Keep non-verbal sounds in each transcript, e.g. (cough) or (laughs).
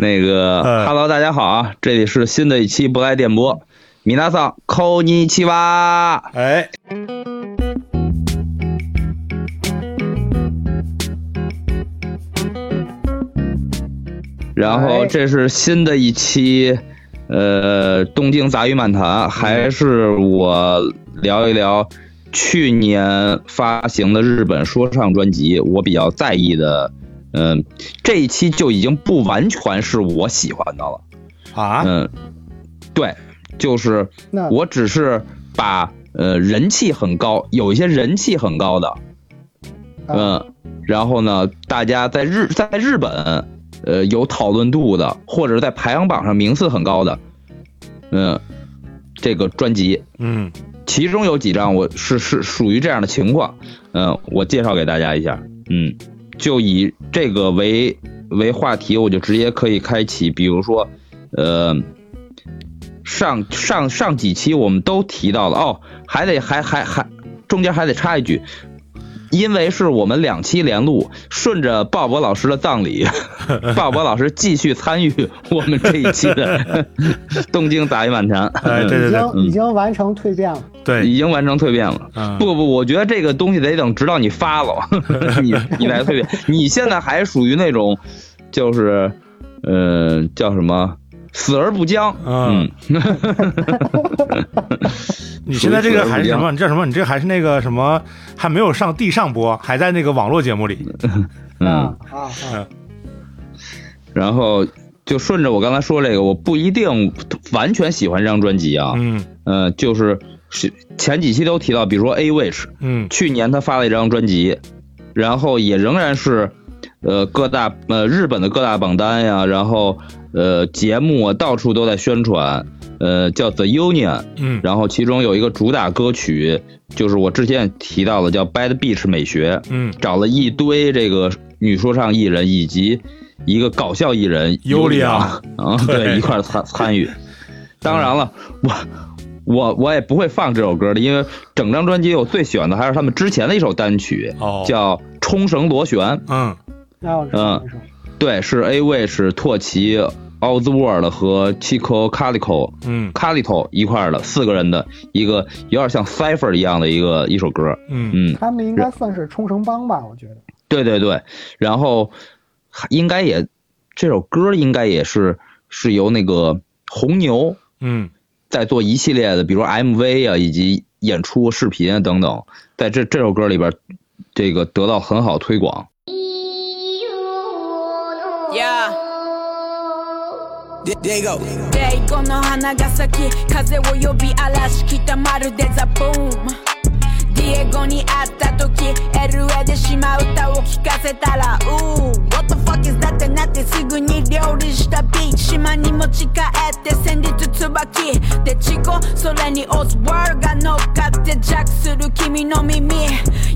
那个哈喽，大家好啊！这里是新的一期不爱电波，米娜桑，扣你七娃。哎，然后这是新的一期，呃，东京杂鱼漫谈，还是我聊一聊去年发行的日本说唱专辑，我比较在意的。嗯，这一期就已经不完全是我喜欢的了，啊，嗯，对，就是我只是把呃人气很高，有一些人气很高的，嗯，然后呢，大家在日在日本，呃有讨论度的，或者在排行榜上名次很高的，嗯，这个专辑，嗯，其中有几张我是是属于这样的情况，嗯，我介绍给大家一下，嗯。就以这个为为话题，我就直接可以开启。比如说，呃，上上上几期我们都提到了哦，还得还还还中间还得插一句。因为是我们两期连录，顺着鲍勃老师的葬礼，(laughs) 鲍勃老师继续参与我们这一期的 (laughs) 东京杂音满堂。已经已经完成蜕变了，对，已经完成蜕变了。不不，我觉得这个东西得等直到你发了，(laughs) 你你来蜕变。你现在还属于那种，就是，呃，叫什么？死而不僵。嗯。你现在这个还是什么？你叫什么？你这还是那个什么？还没有上地上播，还在那个网络节目里。嗯，啊！然后就顺着我刚才说这个，我不一定完全喜欢这张专辑啊。嗯就是是前几期都提到，比如说 A Wish，嗯，去年他发了一张专辑，然后也仍然是呃各大呃日本的各大榜单呀，然后呃节目啊到处都在宣传。呃，叫 The Union，嗯，然后其中有一个主打歌曲，就是我之前提到的叫 Bad Beach 美学，嗯，找了一堆这个女说唱艺人以及一个搞笑艺人尤里昂，(laughs) 啊，对，一块参参与。(laughs) 当然了，我我我也不会放这首歌的，因为整张专辑我最喜欢的还是他们之前的一首单曲，叫冲绳螺旋，嗯，嗯，对，是 A Wish 拓奇。o u t w 的 r d 和 Chico Calico，嗯，Calico 一块的，四个人的一个，有点像 Cipher 一样的一个一首歌，嗯嗯，他们应该算是冲绳帮吧，我觉得，对对对，然后应该也，这首歌应该也是是由那个红牛，嗯，在做一系列的，比如 MV 啊，以及演出视频啊等等，在这这首歌里边，这个得到很好推广。で、でご。の花が咲き、風を呼び嵐きたまるでザ・ブーム。ディエゴに会った時 LA でしまう歌を聞かせたら o what the fuck is that ってなってすぐに料理したビーチ島に持ち帰って先日き、でチコそれにオズワルが乗っかってジャックする君の耳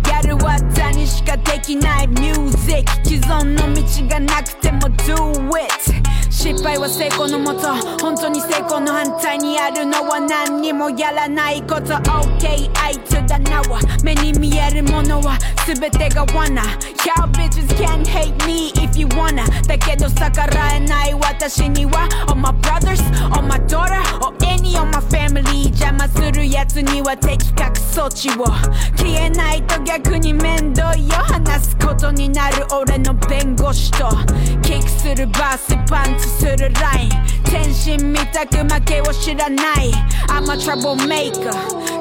やる技にしかできないミュージック既存の道がなくても Do it 失敗は成功のもと本当に成功の反対にあるのは何にもやらないこと OK I to the now 目に見えるものは全てが罠 Y'all bitches can't hate me if you wanna だけど逆らえない私には All my brothers, all my daughter, o l any of my family 邪魔するやつには的確措置を消えないと逆に面倒よ話すことになる俺の弁護士とキックするバースパンツるライン天真見たく負けを知らない I'm a trouble maker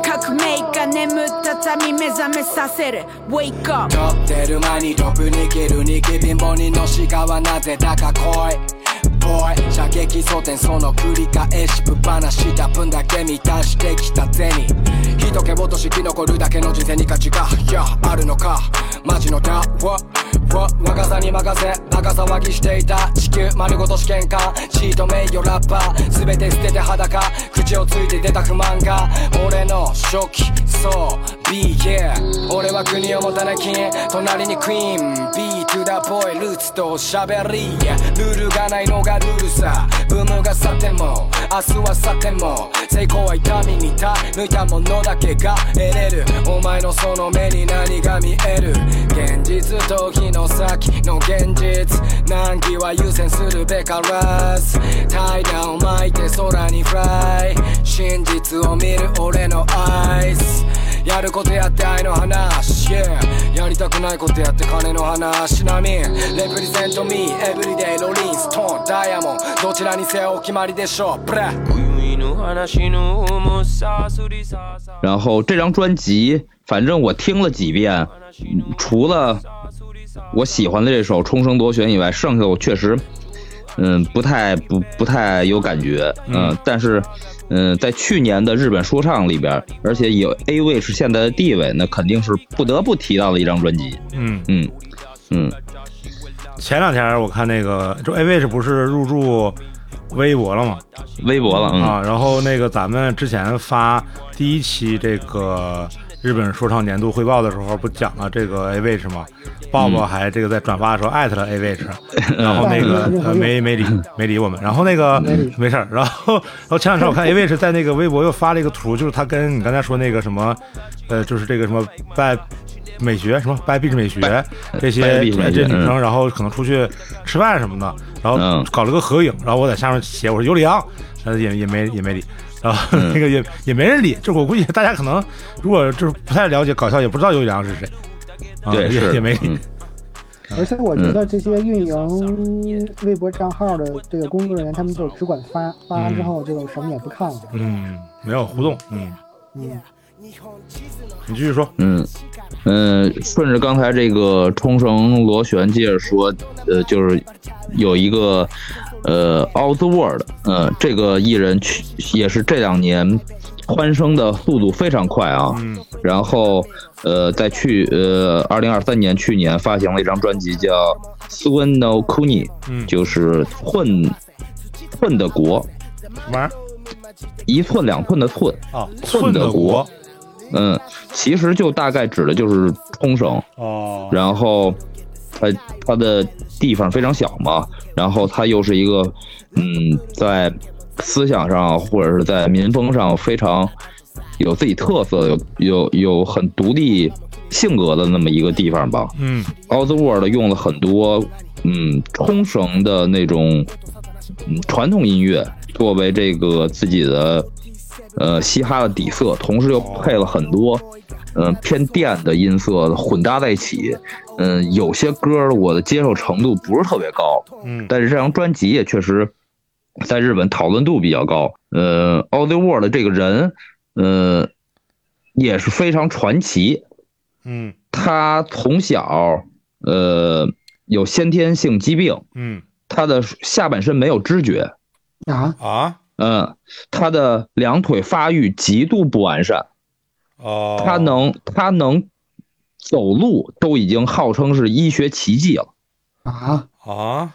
革命か眠った民目覚めさせる Wake up 取ってる間にトップに切るにき貧乏にのしがはなぜだか来い b o 射撃争点その繰り返しぶっ放した分だけ満たしてきた銭人気落とし生き残るだけの人生に価値がいやあるのかマジのダー若さに任せバカ騒ぎしていた地球丸ごと試験官チート名誉ラッパー全て捨てて裸口をついて出た不満が俺の初期そう B y e 俺は国を持たなき隣にクイーン B to the boy ルーツと喋りルールがないのがルールさブームが去っても明日は去っても成功は痛みに抜いたものだけが得れるお前のその目に何が見える現実と先の現実難儀は優先するべからず怠惰を巻いて空にフライ真実を見る俺のアイスやることやって愛の話、yeah、やりたくないことやって金の話みレプリゼントミーエブリデイロリンストーンダイヤモンどちらにせよお決まりでしょうプレ然后这张专辑，反正我听了几遍，除了我喜欢的这首《重生夺选》以外，剩下的我确实，嗯，不太不不太有感觉，嗯，但是，嗯，在去年的日本说唱里边，而且有 A 位是现在的地位，那肯定是不得不提到的一张专辑，嗯嗯嗯。前两天我看那个，就 A 位是不是入驻微博了吗？微博了啊，然后那个咱们之前发第一期这个。日本说唱年度汇报的时候不讲了这个 A i s h 吗？鲍勃还这个在转发的时候艾特了 A i s h 然后那个 (laughs) 没没理没理我们，然后那个没事儿，然后然后前两天我看 A i s h 在那个微博又发了一个图，就是他跟你刚才说那个什么，呃，就是这个什么拜。美学什么掰壁纸美学这些这女生，然后可能出去吃饭什么的，然后搞了个合影，然后我在下面写我说尤李洋，也也没也没理。啊，那个也也没人理，就我估计大家可能如果就是不太了解搞笑，也不知道尤洋是谁，对，也没。理。而且我觉得这些运营微博账号的这个工作人员，他们就只管发，发完之后就什么也不看了。嗯，没有互动。嗯，你继续说。嗯嗯，顺着刚才这个冲绳螺旋接着说，呃，就是有一个。呃 o u t the w o r l d 嗯，这个艺人去也是这两年，欢声的速度非常快啊。嗯。然后，呃，在去呃，二零二三年去年发行了一张专辑叫《s w i n o Kuni》，嗯，就是“寸寸”的国，什么？一寸两寸的寸啊，寸的国。嗯，其实就大概指的就是冲绳哦。然后。它它的地方非常小嘛，然后它又是一个，嗯，在思想上或者是在民风上非常有自己特色、有有有很独立性格的那么一个地方吧。嗯，w 斯 l d 用了很多嗯冲绳的那种传统音乐作为这个自己的呃嘻哈的底色，同时又配了很多嗯偏电的音色混搭在一起。嗯，有些歌我的接受程度不是特别高，嗯，但是这张专辑也确实，在日本讨论度比较高。呃，Audior 的这个人，呃，也是非常传奇。嗯，他从小，呃，有先天性疾病。嗯，他的下半身没有知觉。啊啊，嗯，他的两腿发育极度不完善。哦，他能，他能。走路都已经号称是医学奇迹了，啊啊！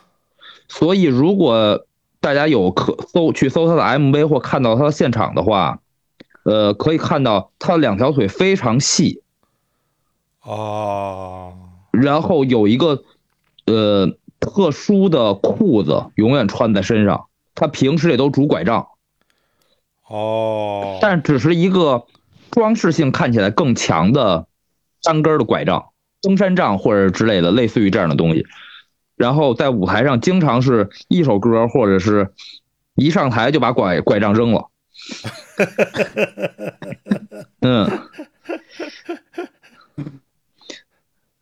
所以如果大家有可搜去搜他的 MV 或看到他的现场的话，呃，可以看到他两条腿非常细，哦，然后有一个呃特殊的裤子永远穿在身上，他平时也都拄拐杖，哦，但只是一个装饰性看起来更强的。单根的拐杖，登山杖或者之类的，类似于这样的东西。然后在舞台上，经常是一首歌，或者是一上台就把拐拐杖扔了。(laughs) 嗯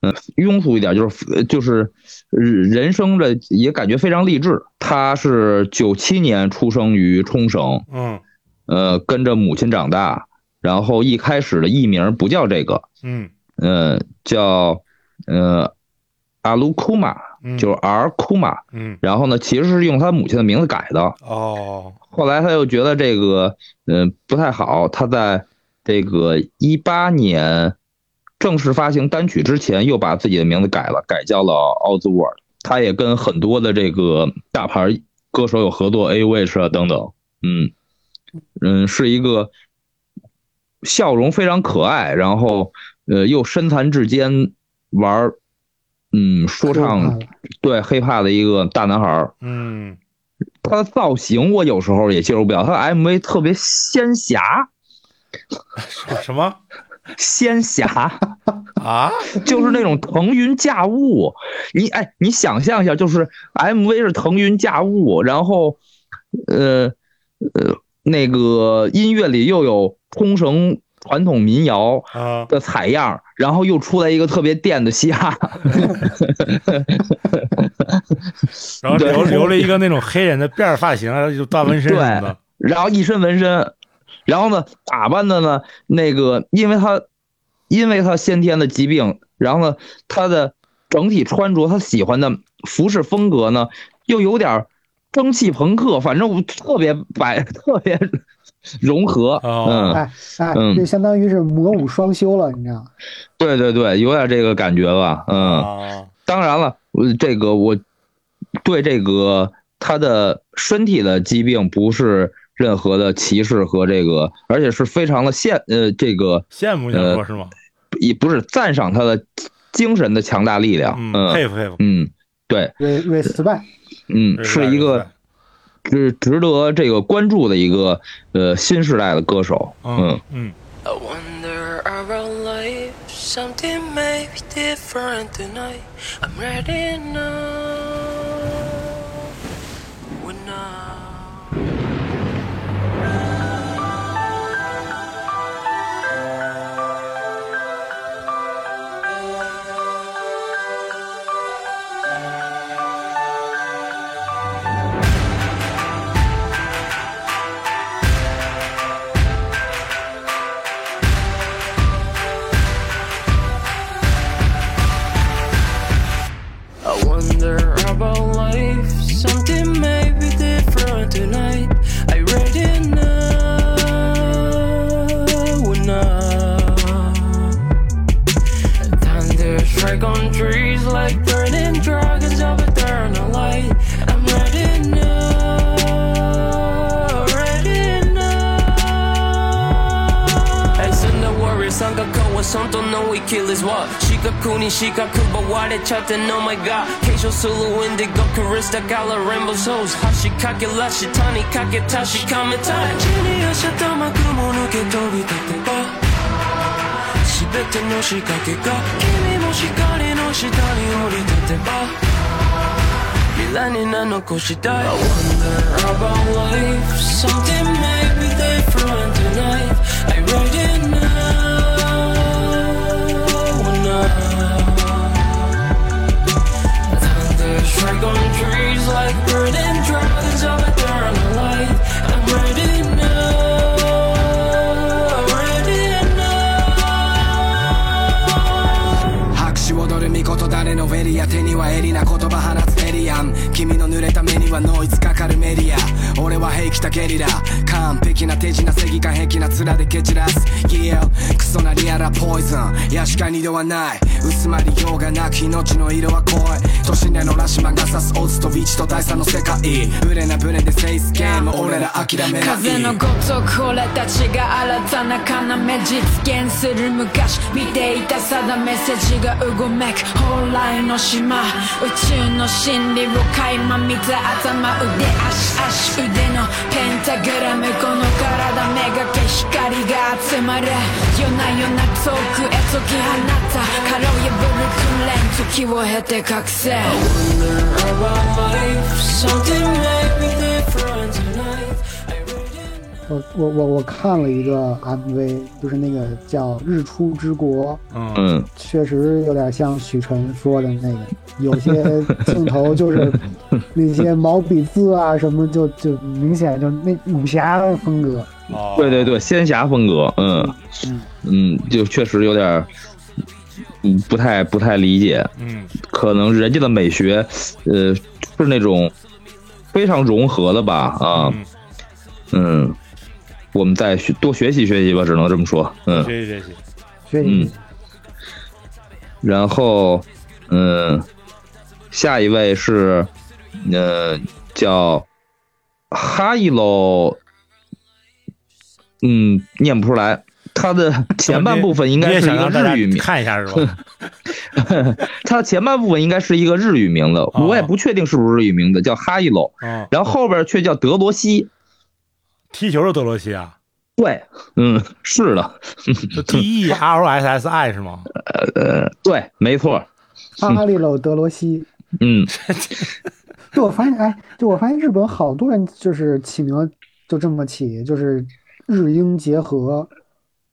嗯，庸俗一点就是就是人生的也感觉非常励志。他是九七年出生于冲绳，嗯，呃，跟着母亲长大，然后一开始的艺名不叫这个，嗯。嗯，叫，呃，阿鲁库玛，就是 R 库玛。嗯，然后呢，其实是用他母亲的名字改的。哦。后来他又觉得这个，嗯，不太好。他在这个一八年正式发行单曲之前，又把自己的名字改了，改叫了奥兹沃尔。他也跟很多的这个大牌歌手有合作，A 卫 h 啊等等。嗯，嗯，是一个笑容非常可爱，然后。呃，又身残志坚，玩，嗯，说唱，对，hiphop 的一个大男孩儿，嗯，他的造型我有时候也接受不了，他的 MV 特别仙侠，什么仙侠啊，(laughs) 就是那种腾云驾雾，你哎，你想象一下，就是 MV 是腾云驾雾，然后，呃，呃，那个音乐里又有空绳传统民谣的采样，然后又出来一个特别电的嘻哈，然后留留了一个那种黑人的辫发型，然后就大纹身什么的，然后一身纹身，然后呢打扮的呢那个，因为他因为他先天的疾病，然后呢他的整体穿着，他喜欢的服饰风格呢又有点蒸汽朋克，反正特别白，特别。融合，嗯，哎哎，这相当于是魔武双修了，你知道对对对，有点这个感觉吧，嗯。当然了，我这个我对这个他的身体的疾病不是任何的歧视和这个，而且是非常的羡，呃，这个羡慕你说是吗？也不是赞赏他的精神的强大力量，嗯，佩服佩服，嗯，对，瑞瑞斯拜，嗯，是一个。是值得这个关注的一个呃新时代的歌手，嗯嗯。tonight. I ready now, now. Thunder strike on trees like burning dragons of eternal light. I'm ready now, ready now. And send the warriors, 参加課はそんとの生きる is what. 시각군이 시각군 보아래 찾던 oh my god 계속 슬로 인디고 크리스타 갈라 램보 소스 하시카게 라시타니 카게 다시 카메타 지니하셨던 만큼 모르게 돌이 닦을까 全ての仕掛けが君も光の下に降り立てば未来に名残したい I wonder about life Something maybe different tonight I wrote Frank like burning dragons of eternal light. I'm ready now. Ready now. リアン君の濡れた目にはノイズかかるメディア俺は平気たゲリラ完璧な手品正義感平気な面で蹴散らす Yeah クソなリアラポイズンやしかにではない薄まりようがなく命の色は濃い都心でのラシマンが刺すオズとビーチと第三の世界ブレなブレでセイスゲーム俺ら諦めない風のごとく俺たちが新たな要実現する昔見ていた定ージがうごめく本来の島宇宙の神権利を垣間見た頭腕足足腕のペンタグラムこの体めがけ光が集まる夜な夜な遠くへ解き放った過労やブル訓練時を経て覚醒 I wonder about life Something made me different tonight 我我我我看了一个 MV，就是那个叫《日出之国》，嗯，确实有点像许辰说的那个，有些镜头就是那些毛笔字啊什么，就就明显就那武侠风格，对对对，仙侠风格，嗯嗯，就确实有点，嗯，不太不太理解，嗯，可能人家的美学，呃，是那种非常融合的吧，啊，嗯。我们再学多学习学习吧，只能这么说。嗯，学习学习，嗯。然后，嗯，下一位是，呃，叫哈伊洛，嗯，念不出来。他的 (laughs) (laughs) 前半部分应该是一个日语名，看一下是吧？他的前半部分应该是一个日语名字，我也不确定是不是日语名字，叫哈伊洛。然后后边却叫德罗西。踢球的德罗西啊，对，嗯，是的，是 T E R O S S I 是吗？呃，对，没错，哈利喽德罗西。嗯，(laughs) 就我发现，哎，就我发现日本好多人就是起名就这么起，就是日英结合，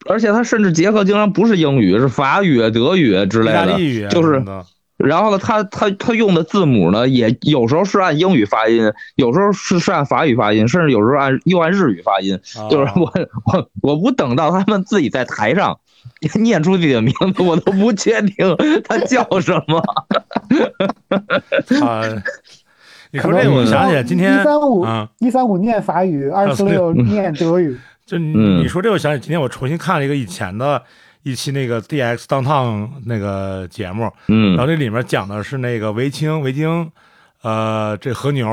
而且他甚至结合经常不是英语，是法语、德语之类的，就是。然后呢，他他他用的字母呢，也有时候是按英语发音，有时候是是按法语发音，甚至有时候按又按日语发音。就是我我我不等到他们自己在台上，(laughs) 念出自己的名字，我都不确定他叫什么。(laughs) 啊，你说这我想起来，今天一三五一三五念法语，二四六念德语。就你说这我想起今天我重新看了一个以前的。一期那个 D X 当趟那个节目，嗯，然后这里面讲的是那个维青、维京，呃，这和牛，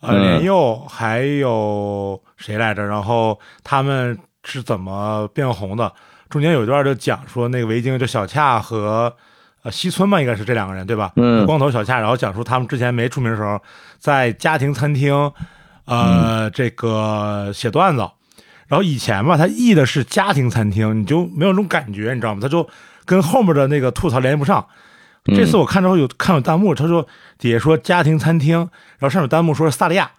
呃，年幼还有谁来着？然后他们是怎么变红的？中间有一段就讲说那个维京就小恰和呃西村嘛，应该是这两个人对吧？嗯，光头小恰，然后讲述他们之前没出名的时候在家庭餐厅，呃，这个写段子。然后以前吧，他译的是家庭餐厅，你就没有那种感觉，你知道吗？他就跟后面的那个吐槽联系不上。这次我看后有看到弹幕，他说底下说家庭餐厅，然后上面弹幕说是萨利亚，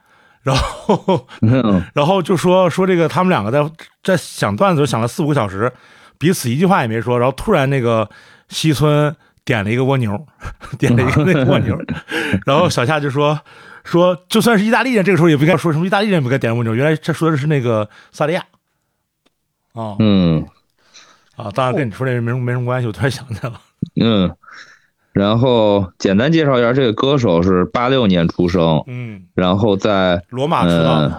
然后 (laughs) 然后就说说这个他们两个在在想段子，想了四五个小时，彼此一句话也没说，然后突然那个西村点了一个蜗牛，(laughs) 点了一个那个蜗牛，(laughs) 然后小夏就说。说就算是意大利人，这个时候也不该说什么意大利人不该点燃木牛。原来他说的是那个萨利亚，啊，嗯，啊，当然跟你说这没什么没什么关系。我突然想起来了，嗯，然后简单介绍一下这个歌手是八六年出生，嗯，然后在罗马，嗯，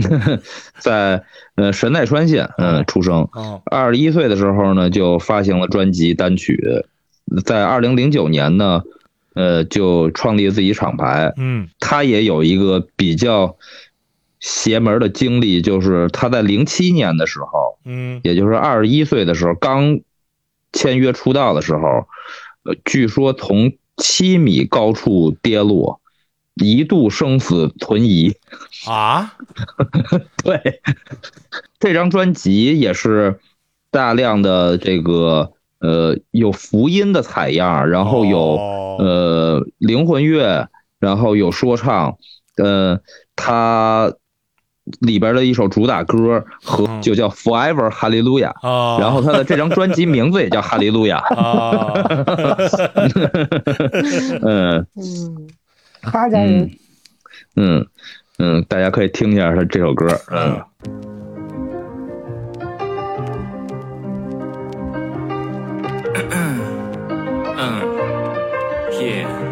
(laughs) 在呃神奈川县，嗯，出生，二十一岁的时候呢就发行了专辑单曲，在二零零九年呢。呃，就创立自己厂牌。嗯，他也有一个比较邪门的经历，就是他在零七年的时候，嗯，也就是二十一岁的时候，刚签约出道的时候，呃，据说从七米高处跌落，一度生死存疑。啊？(laughs) 对，这张专辑也是大量的这个。呃，有福音的采样，然后有呃灵魂乐，然后有说唱，呃，他里边的一首主打歌和就叫《Forever 哈利路亚》，然后他的这张专辑名字也叫 (laughs)《哈利路亚》。嗯嗯，大家嗯嗯，大家可以听一下他这首歌，嗯。嗯，yeah。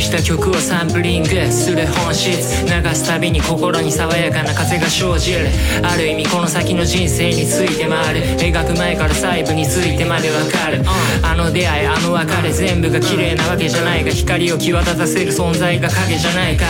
した曲をサンプリングする本質流すたびに心に爽やかな風が生じるある意味この先の人生について回る描く前から細部についてまでわかるあの出会いあの別れ全部が綺麗なわけじゃないが光を際立たせる存在が影じゃないか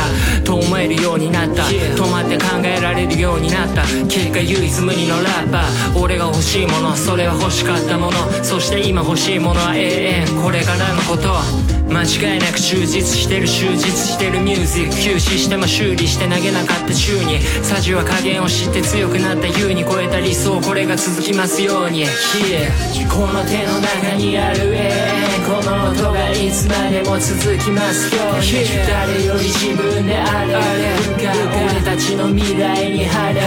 と思えるようになった止まって考えられるようになった結果唯一無二のラッパー俺が欲しいものそれは欲しかったものそして今欲しいものは永遠これからのこと間違いなく充実してる充実してるミュージック休止しても修理して投げなかった週にサジは加減を知って強くなった優に超えた理想これが続きますように、この手の中にある絵この音がいつまでも続きますように、誰より自分であれが俺たちの未来に晴れ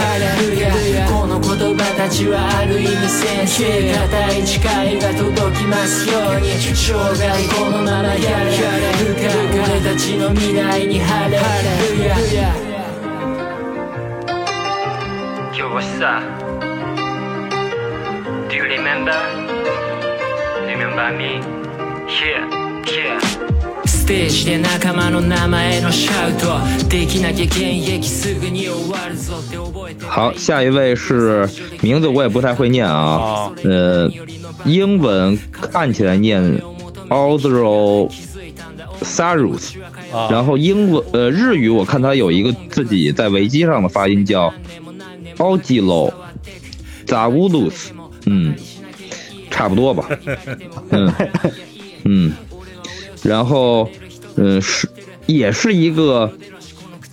この言葉たちはある意味先生硬い誓いが届きますように生涯このままやから俺たちの未来に晴れ今日はさ Do you remember? Remember me? Here, here ステージで仲間の名前のシャウトできなきゃ現役すぐに終わるぞって好下一位是名字我也不太会念啊呃英文看起来念 Audro Sarus，然后英文呃日语我看它有一个自己在维基上的发音叫，Audilo Zawulus，嗯，差不多吧，(laughs) 嗯嗯，然后嗯是也是一个。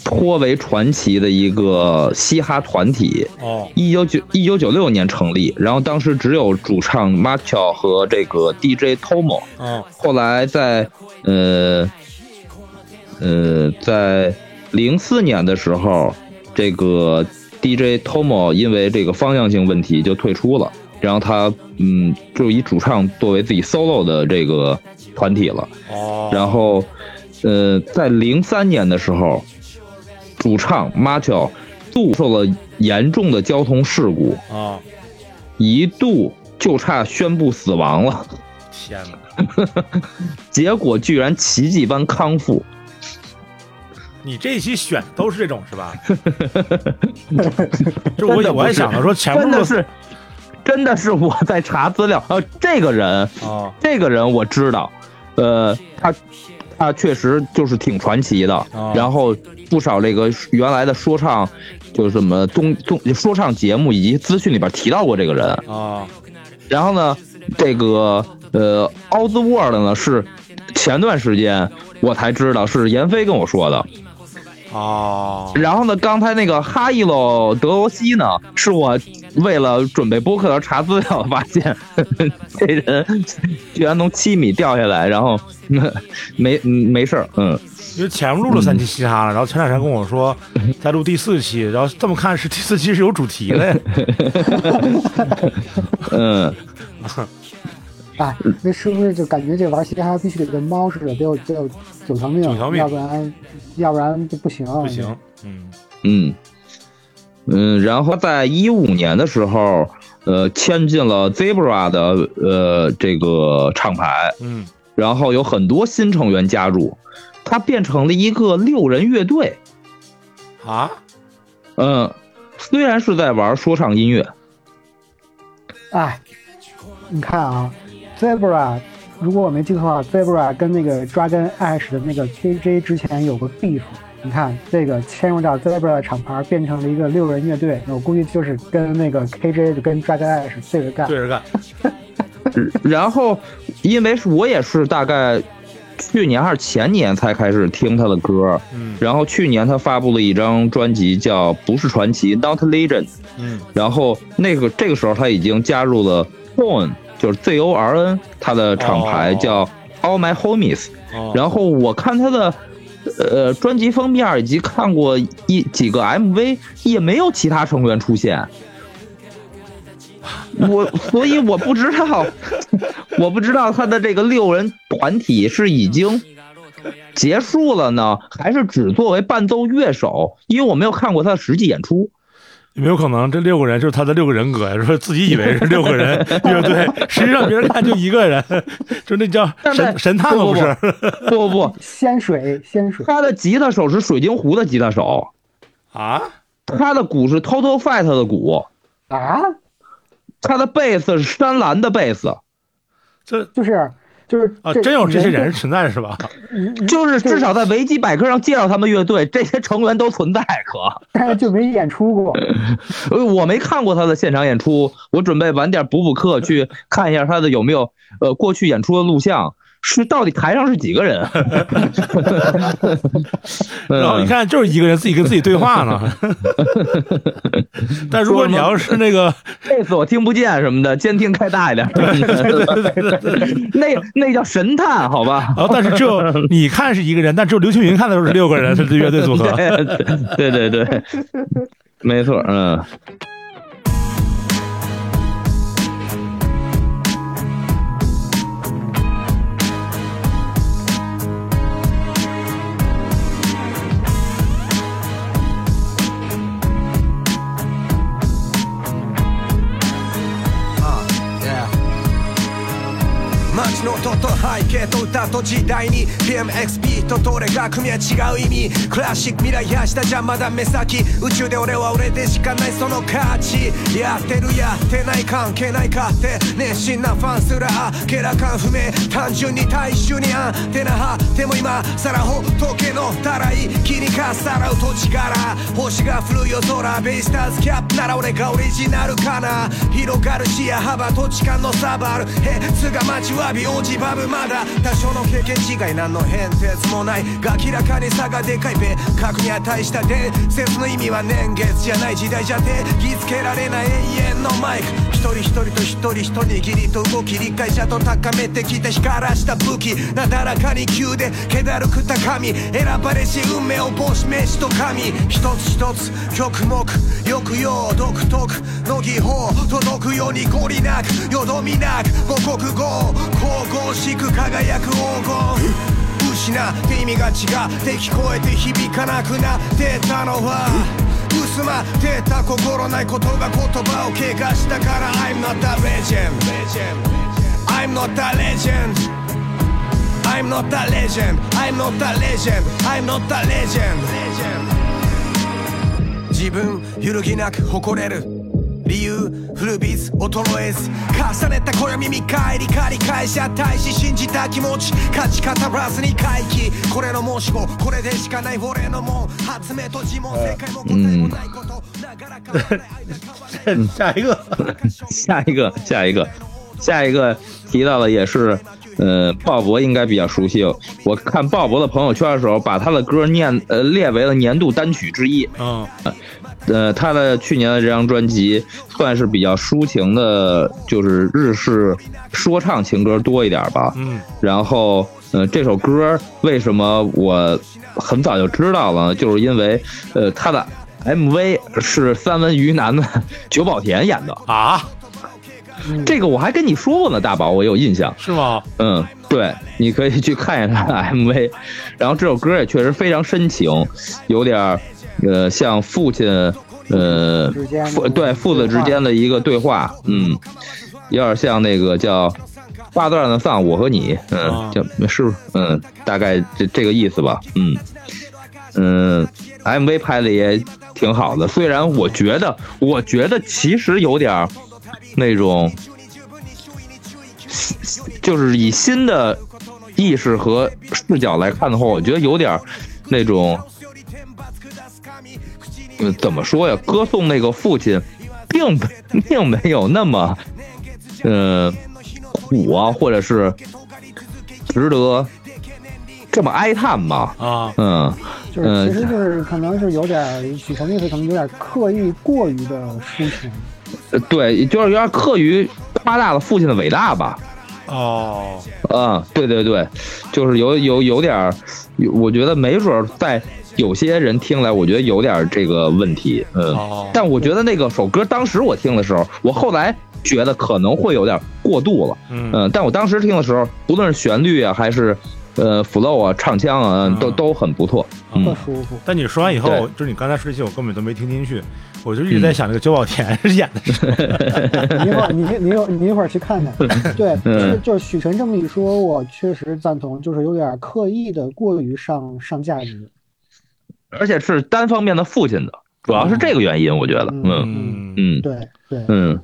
颇为传奇的一个嘻哈团体，哦，一九九一九九六年成立，然后当时只有主唱 m a t h o 和这个 DJ Tomo，嗯，后来在呃呃在零四年的时候，这个 DJ Tomo 因为这个方向性问题就退出了，然后他嗯就以主唱作为自己 solo 的这个团体了，哦，然后呃在零三年的时候。主唱 m a t 度受了严重的交通事故啊，一度就差宣布死亡了。天哪！(laughs) 结果居然奇迹般康复。你这期选都是这种是吧？这 (laughs) 我也我也想了，说全部都是，真的是我在查资料啊，这个人啊，这个人我知道，呃，他。他确实就是挺传奇的，然后不少这个原来的说唱，就什么中中，说唱节目以及资讯里边提到过这个人啊。然后呢，这个呃，奥兹沃的呢是前段时间我才知道，是闫飞跟我说的。哦。然后呢，刚才那个哈伊洛德罗西呢，是我。为了准备播客，查资料发现 (laughs) 这人居然从七米掉下来，然后没没事儿，嗯，因为前面录了三期嘻哈了，然后前两天跟我说 (laughs) 在录第四期，然后这么看是第四期是有主题的。(laughs) 嗯，哎，那是不是就感觉这玩嘻哈必须得跟猫似的，得有得有九条命，九条命，要不然要不然就不行，不行，嗯嗯。嗯，然后在一五年的时候，呃，签进了 Zebra 的呃这个厂牌，嗯，然后有很多新成员加入，它变成了一个六人乐队啊，嗯，虽然是在玩说唱音乐，哎，你看啊，Zebra，如果我没记错的话，Zebra 跟那个 Dragon Ash 的那个 KJ 之前有个 beef。你看这个迁入到 Zebra 的厂牌，变成了一个六人乐队。我估计就是跟那个 KJ 就跟 Dragon e 对着干，对着干。(laughs) 然后，因为我也是大概去年还是前年才开始听他的歌。嗯。然后去年他发布了一张专辑叫《不是传奇 Not Legend》。嗯。然后那个这个时候他已经加入了 h o r n 就是 Z O R N，他的厂牌叫 All My Homies。哦。然后我看他的。呃，专辑封面以及看过一几个 MV，也没有其他成员出现。我 (laughs) 所以我不知道，(laughs) 我不知道他的这个六人团体是已经结束了呢，还是只作为伴奏乐手？因为我没有看过他的实际演出。有没有可能这六个人就是他的六个人格呀？说自己以为是六个人 (laughs) 乐队，实际上别人看就一个人，(laughs) 就那叫神神探的不是，不不不，仙水仙水，他的吉他手是水晶湖的吉他手啊，他的鼓是 Total Fight 的鼓啊，他的贝斯是山蓝的贝斯，这就是。就是啊，真有这些人存在是吧？就是至少在维基百科上介绍他们乐队这些成员都存在，可 (laughs) 但是就没演出过。(laughs) 呃，我没看过他的现场演出，我准备晚点补补课去看一下他的有没有呃过去演出的录像。是到底台上是几个人？(laughs) 然后你看就是一个人自己跟自己对话呢。(laughs) 但如果你要是那个，贝斯，我听不见什么的，监听开大一点。那那叫神探好吧？然后但是只有你看是一个人，但只有刘青云看的时候是六个人乐队组合。(laughs) 对对对，没错，嗯。昔の音と背景と歌と時代に p m x p とどれが組は違う意味クラシック未来や下じゃまだ目先宇宙で俺は俺でしかないその価値やってるやってない関係ないかって熱心なファンすらけら感不明単純に大衆にアンテナはでも今さらほっとけのたらい気にかさらう土地柄星が降る夜空ベイスターズキャップなら俺がオリジナルかな広がる視野幅土地間のサバルヘッが待ちわびバブまだ多少の経験違い何の変哲もないが明らかに差がでかいべ核に値した伝説の意味は年月じゃない時代じゃて気付けられない永遠のマイク一人一人と一人一握りと動き理解者と高めてきて光らした武器なだらかに急で気だるく高み選ばれし運命を帽子飯と神一つ一つ曲目抑揚独特の技法届くようにゴリなくよどみなく母国語神々しく輝く黄金失って意味が違って聞こえて響かなくなってたのは薄まってた心ないことが言葉を怪我したから I'm not a legend I'm not a legend I'm not a legend I'm not a legend I'm not a legend 自分揺るぎなく誇れる理由フルビズ衰えず重ねた暦見返り借り返し値し信じた気持ち勝ち語らずに回帰これの申し子これでしかない俺のもん発明と自問世界も答えもないこと、なら変わらない下一个下一个下一个下一个提到了也是呃，鲍勃应该比较熟悉。我看鲍勃的朋友圈的时候，把他的歌念呃列为了年度单曲之一。嗯，呃，他的去年的这张专辑算是比较抒情的，就是日式说唱情歌多一点吧。嗯，然后，嗯，这首歌为什么我很早就知道了？就是因为，呃，他的 MV 是三文鱼男的 (laughs) 久保田演的啊。这个我还跟你说过呢，大宝，我有印象，是吗？嗯，对，你可以去看一看 (laughs) MV，然后这首歌也确实非常深情，有点儿，呃，像父亲，呃，父对父子之间的一个对话，嗯，有点像那个叫《八段的丧》，我和你，嗯，就是，嗯，大概这这个意思吧，嗯，嗯，MV 拍的也挺好的，虽然我觉得，我觉得其实有点。那种，就是以新的意识和视角来看的话，我觉得有点那种，嗯，怎么说呀？歌颂那个父亲，并 (laughs) 并没有那么，嗯，苦啊，或者是值得这么哀叹吧？啊，嗯，嗯，就是，其实，就是可能是有点，举成例子，可能有点刻意，过于的抒情。呃，对，就是有点刻于夸大了父亲的伟大吧。哦，嗯，对对对，就是有有有点，我觉得没准在有些人听来，我觉得有点这个问题。嗯，但我觉得那个首歌当时我听的时候，我后来觉得可能会有点过度了。嗯，但我当时听的时候，不论是旋律啊，还是呃 flow 啊，唱腔啊，都都很不错，嗯，舒服。但你说完以后，就是你刚才说这些，我根本都没听进去。我就一直在想，这个久宝田是 (laughs) 演的是。(laughs) 你一会儿，你你你一会儿去看看。(laughs) 对，就是许晨这么一说，我确实赞同，就是有点刻意的过于上上价值，而且是单方面的父亲的，主要是这个原因，我觉得，嗯嗯嗯，对对，嗯。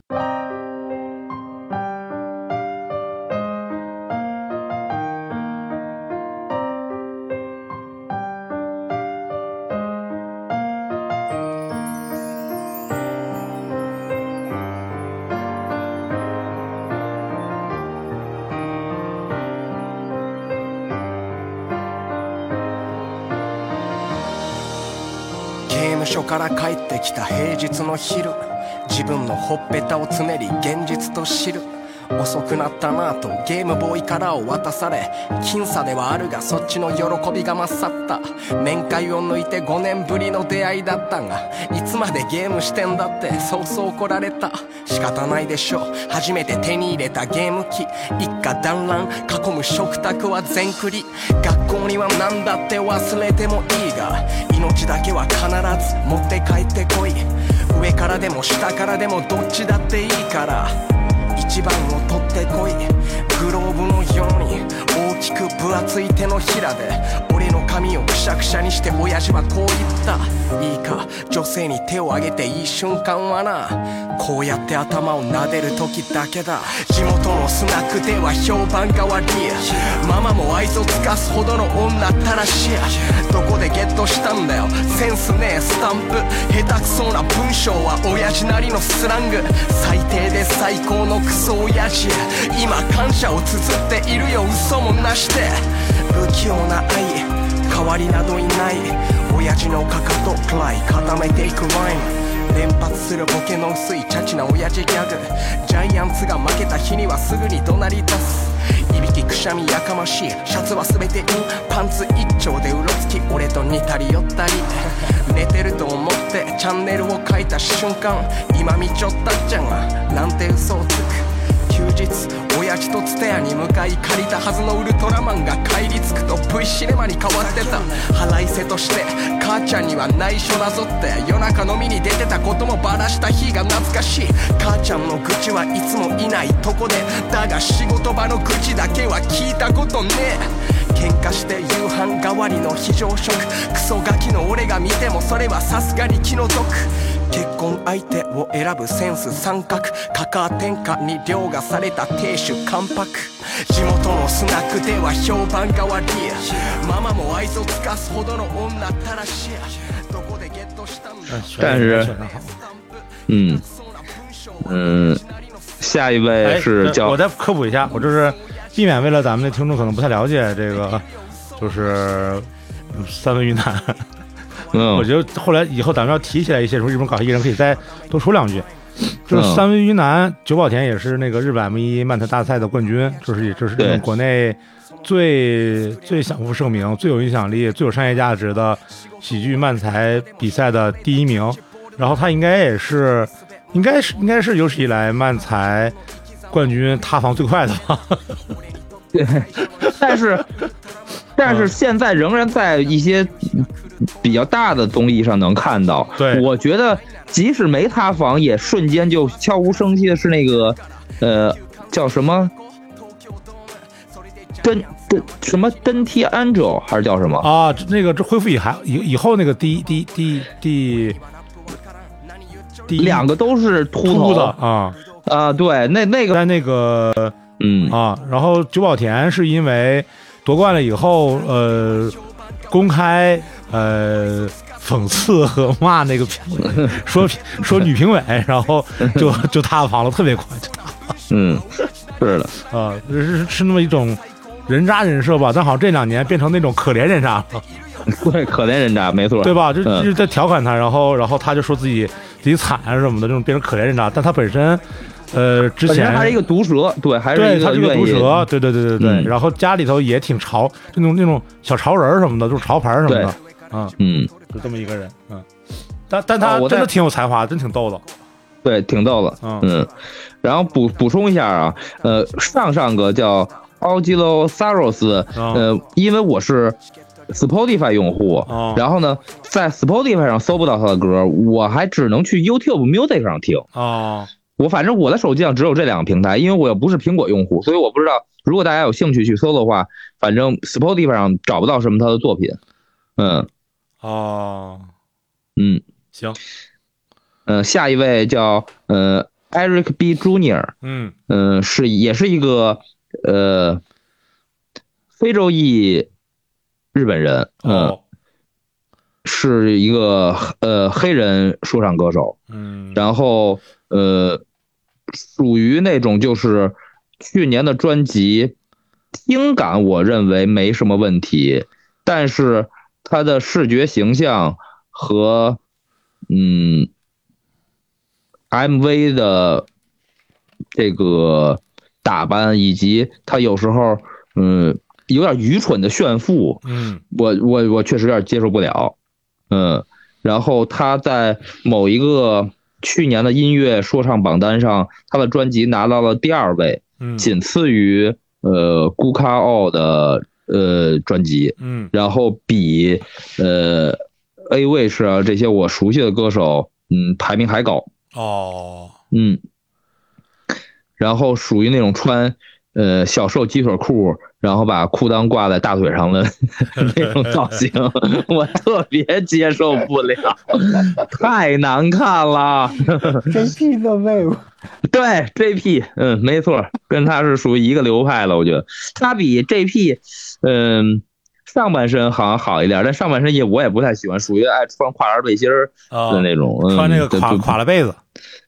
から帰ってきた平日の昼自分のほっぺたを常に現実と知る遅くなったなぁとゲームボーイカラーを渡され僅差ではあるがそっちの喜びが勝った面会を抜いて5年ぶりの出会いだったがいつまでゲームしてんだってそうそう怒られた仕方ないでしょ初めて手に入れたゲーム機一家団らん囲む食卓は全クリ学校には何だって忘れてもいいが命だけは必ず持って帰ってこい上からでも下からでもどっちだっていいから一番を取ってこいグローブのように大きく分厚い手のひらで俺の髪をくしゃくしゃにして親父はこう言ったいいか女性に手を挙げていい瞬間はなこうやって頭を撫でる時だけだ地元のスナックでは評判が悪いママも愛想尽かすほどの女たらしいどこでゲットしたんだよセンスねえスタンプ下手くそな文章は親父なりのスラング最低で最高の癖そうや今感謝を綴っているよ嘘もなして不器用な愛代わりなどいない親父のかかとくらい固めていくライン連発するボケの薄いチャチな親父ギャグジャイアンツが負けた日にはすぐに怒鳴り出すいびきくしゃみやかましいシャツは全てインパンツ一丁でうろつき俺と似たり寄ったり寝てると思ってチャンネルを書いた瞬間今見ちょったっちゃんがなんて嘘をつく huge, 親父とツタヤに向かい借りたはずのウルトラマンが帰り着くと V シネマに変わってた腹いせとして母ちゃんには内緒なぞって夜中飲みに出てたこともバラした日が懐かしい母ちゃんの愚痴はいつもいないとこでだが仕事場の愚痴だけは聞いたことねえ喧嘩して夕飯代わりの非常食クソガキの俺が見てもそれはさすがに気の毒結婚相手を選ぶセンス三角カカ天下に凌駕された亭主但是，嗯嗯，下一位是叫……我再科普一下，我就是避免为了咱们的听众可能不太了解这个，就是三文鱼男。嗯，我觉得后来以后咱们要提起来一些什么日本搞笑艺人，可以再多说两句。就是三文鱼男久保田也是那个日本 M 一漫才大赛的冠军，就是也就是国内最最享负盛名、最有影响力、最有商业价值的喜剧漫才比赛的第一名。然后他应该也是，应该是应该是有史以来漫才冠军塌房最快的吧？(laughs) 对，但是。但是现在仍然在一些比较大的综艺上能看到。对，我觉得即使没塌房，也瞬间就悄无声息的是那个，呃，叫什么跟。登什么登梯 Angel 还是叫什么啊？那个这恢复以还以以后那个第第第第第两个都是秃的啊啊！对，那那个在那个嗯啊，然后久保田是因为。夺冠了以后，呃，公开呃讽刺和骂那个评，说说女评委，然后就就塌房了，特别快，就塌了。嗯，是的，啊，是是那么一种人渣人设吧？但好像这两年变成那种可怜人渣了。对，可怜人渣，没错，对吧？就就是在调侃他，然后然后他就说自己自己惨啊什么的，这种变成可怜人渣。但他本身。呃，之前还是一个毒蛇，对，还是他是个毒蛇，对对对对对。然后家里头也挺潮，就那种那种小潮人什么的，就是潮牌什么的，啊嗯，就这么一个人，嗯。但但他真的挺有才华，真挺逗的，对，挺逗的，嗯然后补补充一下啊，呃，上上个叫 o g i o Saros，呃，因为我是 Spotify 用户，然后呢，在 Spotify 上搜不到他的歌，我还只能去 YouTube Music 上听啊。我反正我的手机上只有这两个平台，因为我又不是苹果用户，所以我不知道。如果大家有兴趣去搜的话，反正 Spotify 上找不到什么他的作品。嗯，哦，嗯，行。嗯，下一位叫呃 Eric B. j n i r 嗯嗯，是也是一个呃非洲裔日本人。哦，是一个呃黑人说唱歌手。嗯，然后呃。属于那种就是去年的专辑，听感我认为没什么问题，但是他的视觉形象和嗯，MV 的这个打扮以及他有时候嗯有点愚蠢的炫富，嗯，我我我确实有点接受不了，嗯，然后他在某一个。去年的音乐说唱榜单上，他的专辑拿到了第二位，仅次于呃 g u 奥的呃专辑，嗯，然后比呃 A 卫士啊这些我熟悉的歌手，嗯，排名还高哦，嗯，然后属于那种穿呃小瘦鸡腿裤。然后把裤裆挂在大腿上的 (laughs) 那种造型，我特别接受不了，太难看了。(laughs) 的妹夫，对 J P，嗯，没错，跟他是属于一个流派了，我觉得他比 J P，嗯，上半身好像好一点，但上半身也我也不太喜欢，属于爱穿垮栏背心儿的那种，穿那个垮垮了被子。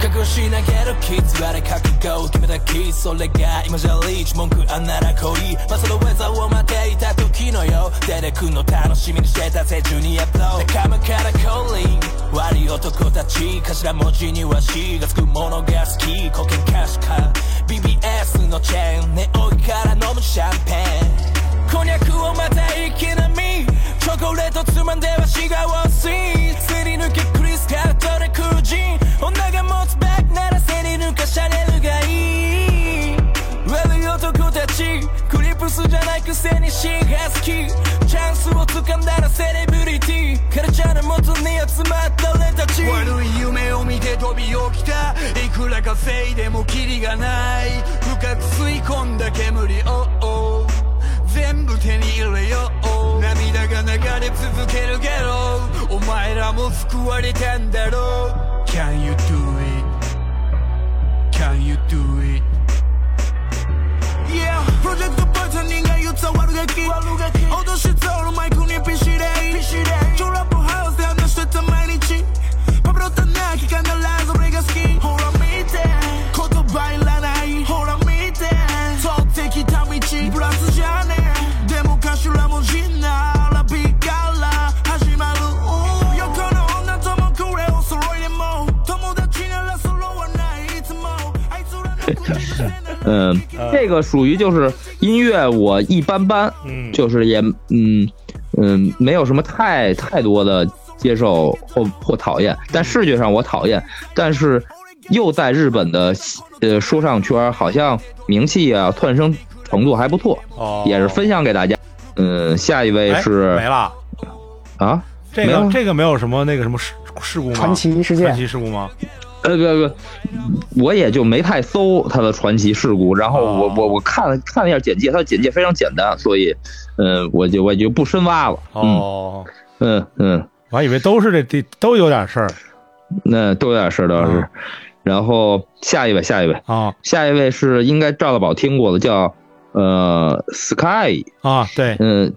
覚悟し投げるキッズあれ覚悟を決めたキーそれが今じゃリーチ文句あんなら来いまあそのウェザーを待っていた時のよ出てくの楽しみにしてたぜジュニアプロ仲間からコーリング悪い男たち頭文字には C がつくものが好き古典シ詞か BBS のチェーンネ集まった俺たち悪い夢を見て飛び起きたいくら稼いでもキリがない深く吸い込んだ煙を、o o 全部手に入れよう涙が流れ続けるけどお前らも救われたんだろう Can you do it? Can you do it? Yeah プロジェクトパーソンが言った悪ガキ脅し通るマイクにピシレイ嗯，这个属于就是音乐，我一般般，就是也嗯嗯，没有什么太太多的接受或或讨厌，但视觉上我讨厌，但是又在日本的呃说唱圈好像名气啊窜升程度还不错，也是分享给大家。嗯，下一位是没了啊，这个这个没有什么那个什么事事故吗？传奇事件？传奇事故吗？呃，不不，我也就没太搜他的传奇事故。然后我我我看了看了一下简介，他的简介非常简单，所以，嗯，我就我就不深挖了。哦，嗯嗯，我还以为都是这地都有点事儿，那都有点事儿倒是。然后下一位，下一位啊，下一位是应该赵大宝听过的，叫呃 Sky 啊，对，嗯，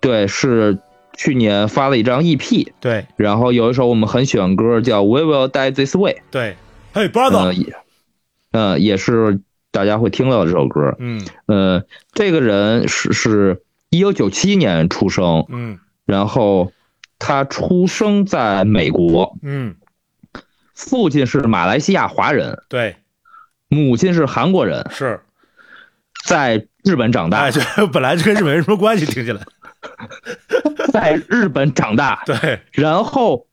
对是。去年发了一张 EP，对，然后有一首我们很喜欢歌叫《We Will Die This Way》，对，嘿，不知道，嗯，也是大家会听到这首歌，嗯，呃，这个人是是一九九七年出生，嗯，然后他出生在美国，嗯，父亲是马来西亚华人，对，母亲是韩国人，是在日本长大，哎，本来就跟日本人什么关系听起来？(laughs) 在日本长大，对，然后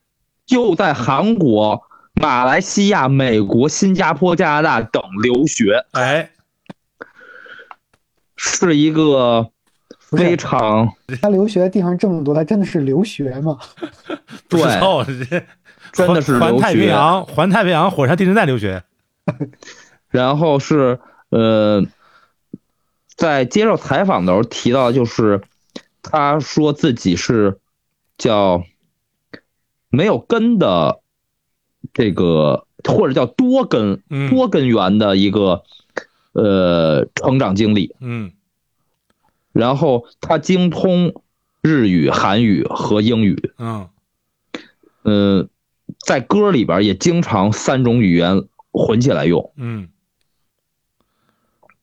又在韩国、马来西亚、美国、新加坡、加拿大等留学。哎，是一个非常他留学的地方这么多，他真的是留学吗？(laughs) 对，真的是环太平洋，环太平洋火山地震带留学。然后是呃，在接受采访的时候提到，就是。他说自己是叫没有根的这个，或者叫多根多根源的一个呃成长经历，嗯，然后他精通日语、韩语和英语，嗯，在歌里边也经常三种语言混起来用，嗯，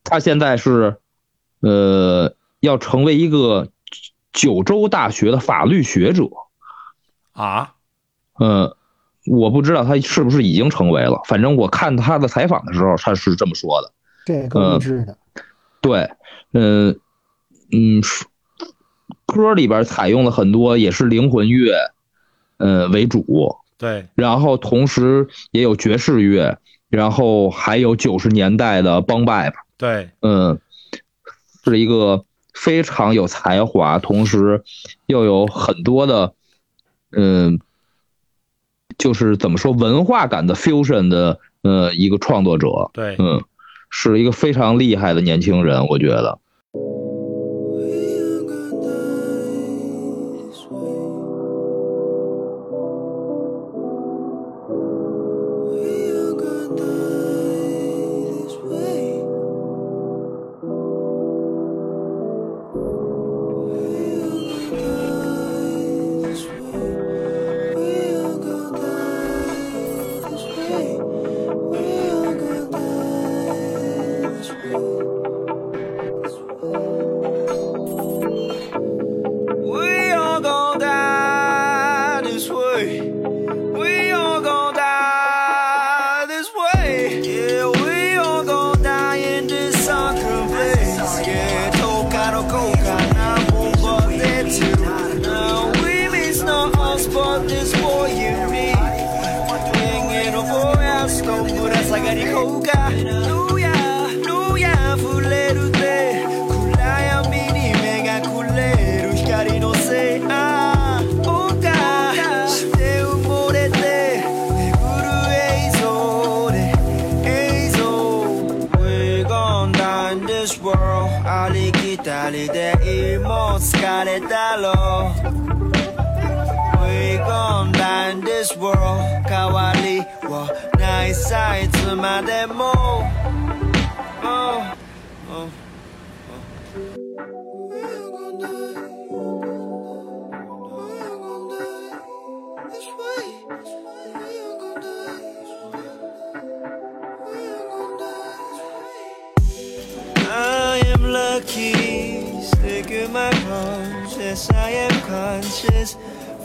他现在是呃要成为一个。九州大学的法律学者啊，嗯，我不知道他是不是已经成为了，反正我看他的采访的时候，他是这么说的。这个的。对，嗯嗯，歌里边采用了很多也是灵魂乐，呃为主。对。然后同时也有爵士乐，然后还有九十年代的帮派。对。嗯，是一个。非常有才华，同时又有很多的，嗯，就是怎么说文化感的 fusion 的，呃，一个创作者，对，嗯，是一个非常厉害的年轻人，我觉得。the keys, figure my punch. Yes, I am conscious.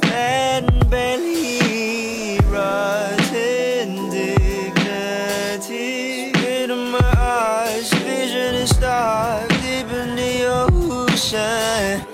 Fat and belly, rotten dignity. Into my eyes, vision is dark, deep in the ocean.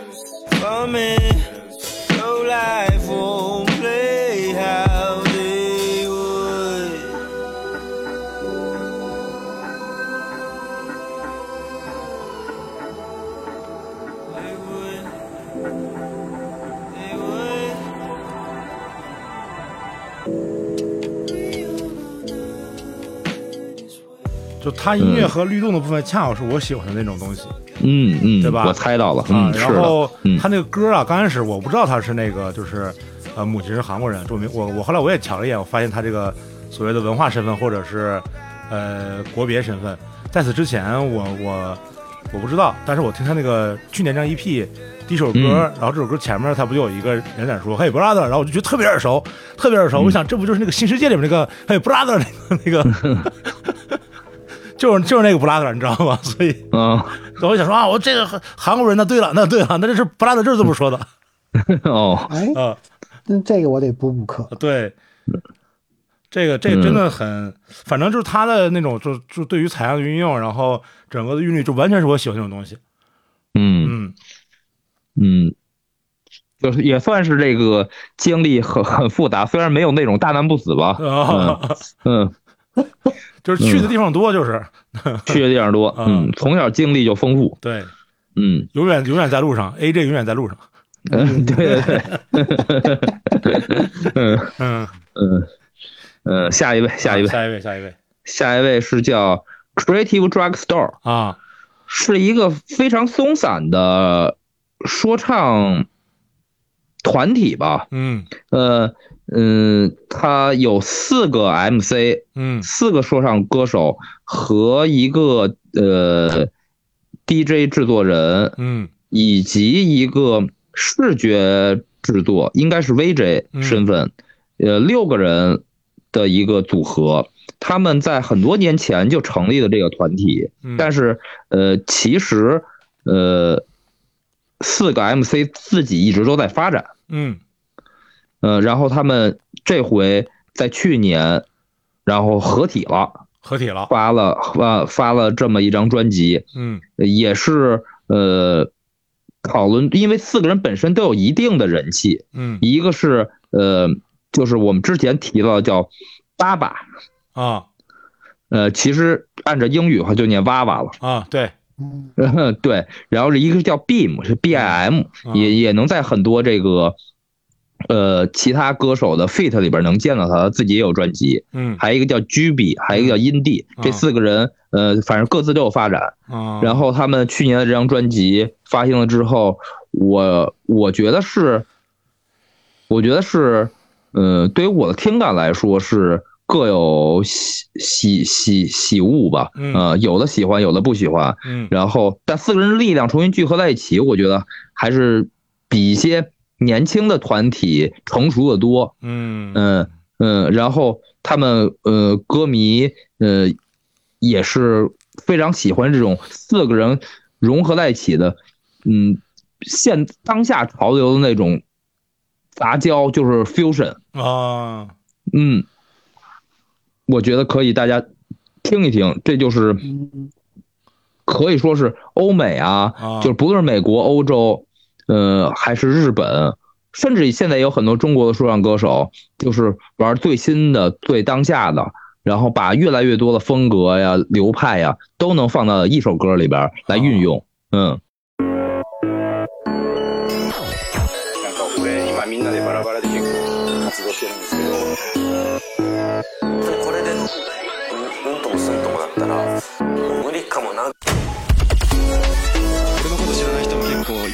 他音乐和律动的部分恰好是我喜欢的那种东西，嗯嗯，对吧？我猜到了，然后他那个歌啊，刚开始我不知道他是那个，就是呃，母亲是韩国人，我我我后来我也瞧了一眼，我发现他这个所谓的文化身份或者是呃国别身份，在此之前我我我不知道，但是我听他那个去年张 EP 第一首歌，然后这首歌前面他不就有一个人脸说 Hey brother，然后我就觉得特别耳熟，特别耳熟，我想这不就是那个新世界里面那个 Hey brother 那个那个。(laughs) (laughs) 就是就是那个布拉德，你知道吗？所以，嗯，(laughs) 我后想说啊，我这个韩国人，那对了，那对了，那这是布拉德就是这么说的。(laughs) 哦，嗯，(laughs) 那这个我得补补课。对，这个这真的很，反正就是他的那种，就就对于采样运用，然后整个的韵律，就完全是我喜欢那种东西。嗯嗯嗯，就是也算是这个经历很很复杂，虽然没有那种大难不死吧。嗯。(laughs) 就是去的地方多，就是去的地方多。(laughs) 嗯，从小经历就丰富。对，嗯，永远永远在路上。AJ 永远在路上。(laughs) 嗯，对对对。嗯嗯嗯嗯，下一位，下一位，下一位，下一位，下一位是叫 Creative Drug Store 啊，是一个非常松散的说唱团体吧？嗯，呃。嗯，他有四个 MC，嗯，四个说唱歌手和一个呃 DJ 制作人，嗯，以及一个视觉制作，应该是 VJ 身份，呃，六个人的一个组合。他们在很多年前就成立了这个团体，但是呃，其实呃，四个 MC 自己一直都在发展，嗯。嗯，然后他们这回在去年，然后合体了，合体了，发了发发了这么一张专辑，嗯，也是呃讨论，因为四个人本身都有一定的人气，嗯，一个是呃就是我们之前提到叫，爸爸，啊，呃其实按照英语的话就念哇哇了，啊对，嗯 (laughs) 对，然后一个是叫 BIM 是 BIM，也也能在很多这个。呃，其他歌手的 feat 里边能见到他，他自己也有专辑，嗯，还一个叫居比，还有一个叫阴地，这四个人，呃，反正各自都有发展，啊，然后他们去年的这张专辑发行了之后，我我觉得是，我觉得是，呃，对于我的听感来说是各有喜喜喜喜物吧，嗯，有的喜欢，有的不喜欢，嗯，然后但四个人力量重新聚合在一起，我觉得还是比一些。年轻的团体成熟的多，嗯嗯嗯，然后他们呃歌迷呃也是非常喜欢这种四个人融合在一起的，嗯现当下潮流的那种杂交就是 fusion 啊，嗯，我觉得可以大家听一听，这就是可以说是欧美啊，就是不论是美国欧洲。呃，还是日本，甚至现在有很多中国的说唱歌手，就是玩最新的、最当下的，然后把越来越多的风格呀、流派呀，都能放到一首歌里边来运用。嗯。(laughs)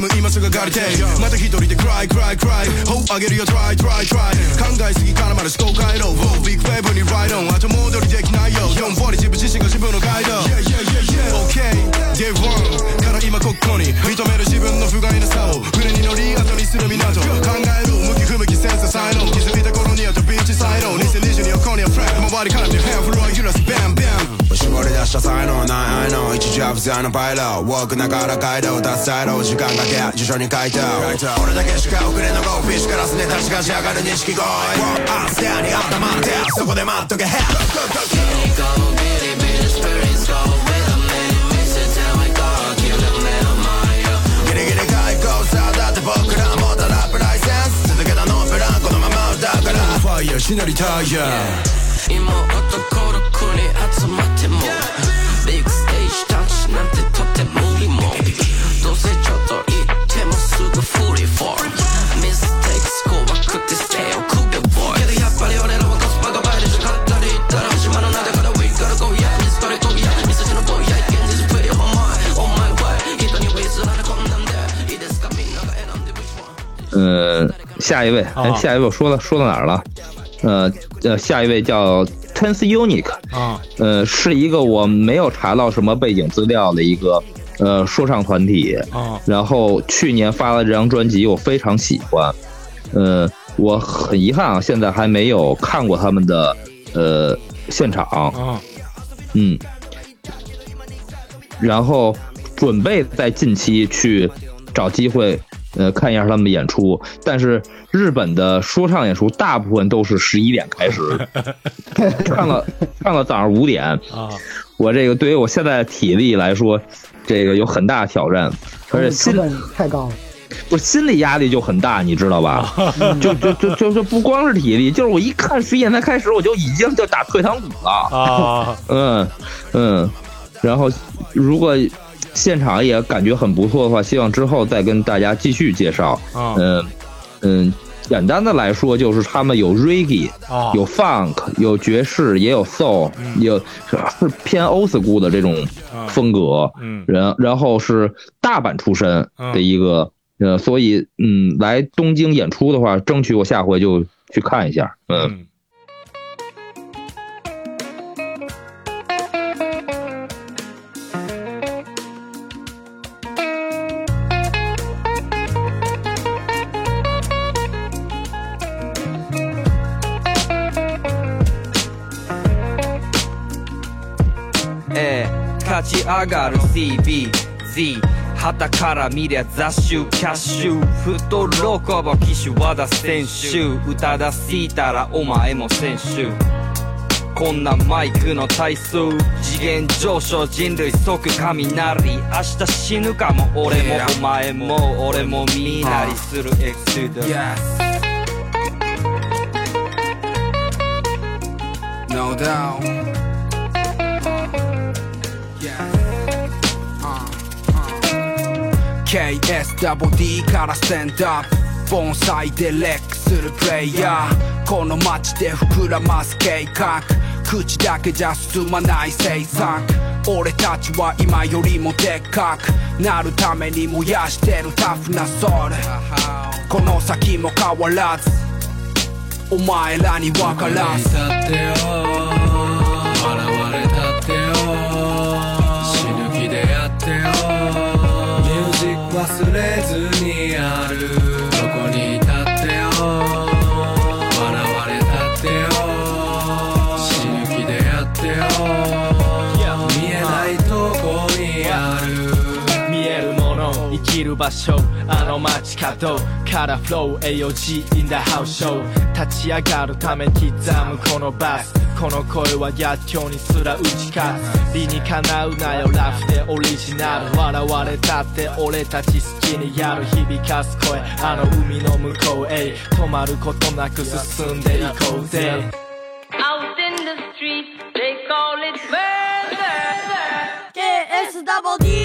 ム今すぐ借りてまた一人で cry cry cry ほうあげるよ try try try 考えすぎからまだ思考回路 Wow big w に ride on 後戻りできないよ4ポリ自分自身が自分のガイド o k a e a y e OK a y n から今ここに認める自分の不甲斐なさを船に乗り後にする港考える向き不向きセンサー才能気づいた頃にはとビーチサイド2022は今夜フラッグ周りから見るヘアフロした才能ない I k 一時は不在のパイローウォークながらガイドを出す時間かけ辞書に書いた俺だけしか遅れのゴーフィッシュからすね立しがち上がる錦鯉に頭ってそこで待っとけ h e ってこのまま歌うからファイヤーしなりたいや今男下一位，下一位，我说到说到哪儿了？呃呃，下一位叫 Tense Unique 啊，呃，是一个我没有查到什么背景资料的一个呃说唱团体啊。然后去年发了这张专辑，我非常喜欢。呃，我很遗憾啊，现在还没有看过他们的呃现场啊，嗯。然后准备在近期去找机会。呃，看一下他们的演出，但是日本的说唱演出大部分都是十一点开始，(laughs) 看了看了早上五点啊，我这个对于我现在的体力来说，这个有很大挑战，而且心太高了，我心理压力就很大，你知道吧？就就就就就不光是体力，就是我一看十一点才开始，我就已经就打退堂鼓了啊，嗯嗯，然后如果。现场也感觉很不错的话，希望之后再跟大家继续介绍。嗯嗯，简单的来说就是他们有 reggae，有 funk，有爵士，也有 soul，有是偏 Osco l d h o l 的这种风格。嗯，然后是大阪出身的一个，呃，所以嗯，来东京演出的话，争取我下回就去看一下。嗯。き上がる CBZ 旗から見りゃ雑種キャッシュ太ーコボ騎手和田選手宇多田いたらお前も選手こんなマイクの体数次元上昇人類即雷明日死ぬかも俺もお前も俺も見なりするエクシド Yes No doubt KSWD からステンダップ盆栽でレックするプレイヤーこの街で膨らます計画口だけじゃ進まない制作俺たちは今よりもでっかくなるために燃やしてるタフなソウルこの先も変わらずお前らに分からず忘れずにあるる場所あの街角カラフロー AOG in the house show 立ち上がるため刻むこのバスこの声は逆境にすら打ち勝つ理にかなうなよラフでオリジナル笑われたって俺たち好きにやる響かす声あの海の向こうへ止まることなく進んでいこうぜ Out in the street they call it murder KSW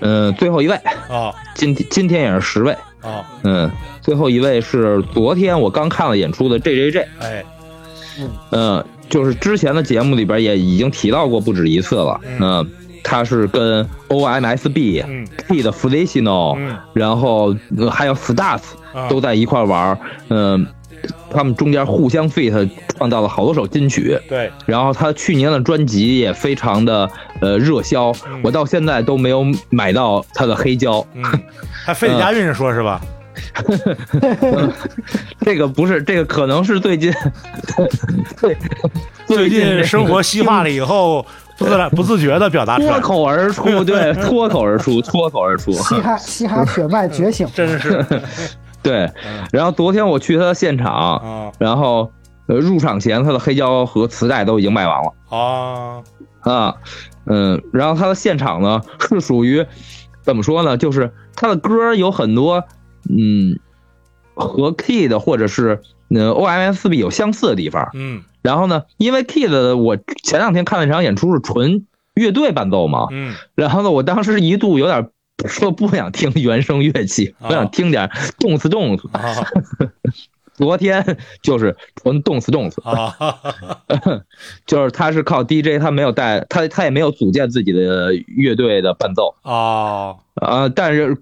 嗯，最后一位啊，今今天也是十位啊，嗯，最后一位是昨天我刚看了演出的 J J J，哎，嗯，就是之前的节目里边也已经提到过不止一次了，嗯，他是跟 O M S B，B 的 f l e i s i n o 然后还有 Stars 都在一块玩，嗯。他们中间互相 fit，创造了好多首金曲。对，然后他去年的专辑也非常的呃热销，我到现在都没有买到他的黑胶。他非得押韵说是吧？(laughs) 这个不是，这个可能是最近 (laughs) 最近生活西化了以后不自 (laughs) 不自觉的表达，出来，脱口而出。对，脱口而出，脱口而出。嘻哈嘻哈血脉觉醒，真是。对，然后昨天我去他的现场，然后呃，入场前他的黑胶和磁带都已经卖完了啊啊，嗯，然后他的现场呢是属于怎么说呢？就是他的歌有很多嗯和 k y 的或者是嗯 O.M.S.B 有相似的地方，嗯，然后呢，因为 k e y 的我前两天看了一场演出是纯乐队伴奏嘛，嗯，然后呢，我当时一度有点。说不想听原声乐器，我想听点动词动词。昨天就是纯动词动词，(laughs) 就是他是靠 DJ，他没有带他他也没有组建自己的乐队的伴奏啊啊，但是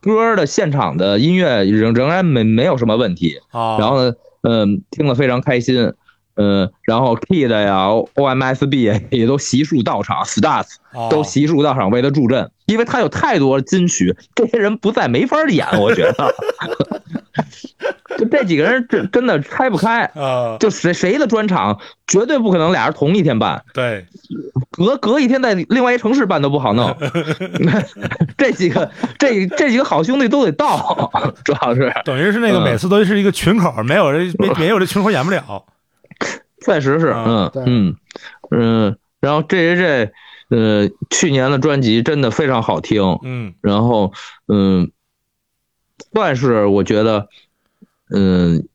歌的现场的音乐仍仍然没没有什么问题啊。然后呢，嗯，听了非常开心。嗯，然后 Kid 呀，OMSB 也都悉数到场，Stars 都悉数到场为他助阵，因为他有太多金曲，这些人不在没法演，我觉得，(laughs) 就这几个人真真的拆不开啊，就谁谁的专场绝对不可能俩人同一天办，对，隔隔一天在另外一城市办都不好弄，(laughs) 这几个这这几个好兄弟都得到，(laughs) 主要是等于是那个每次都是一个群口，没有没没有这群口演不了。确实是，嗯嗯嗯，然后 J J J，呃，去年的专辑真的非常好听，嗯，然后嗯，算是我觉得，嗯，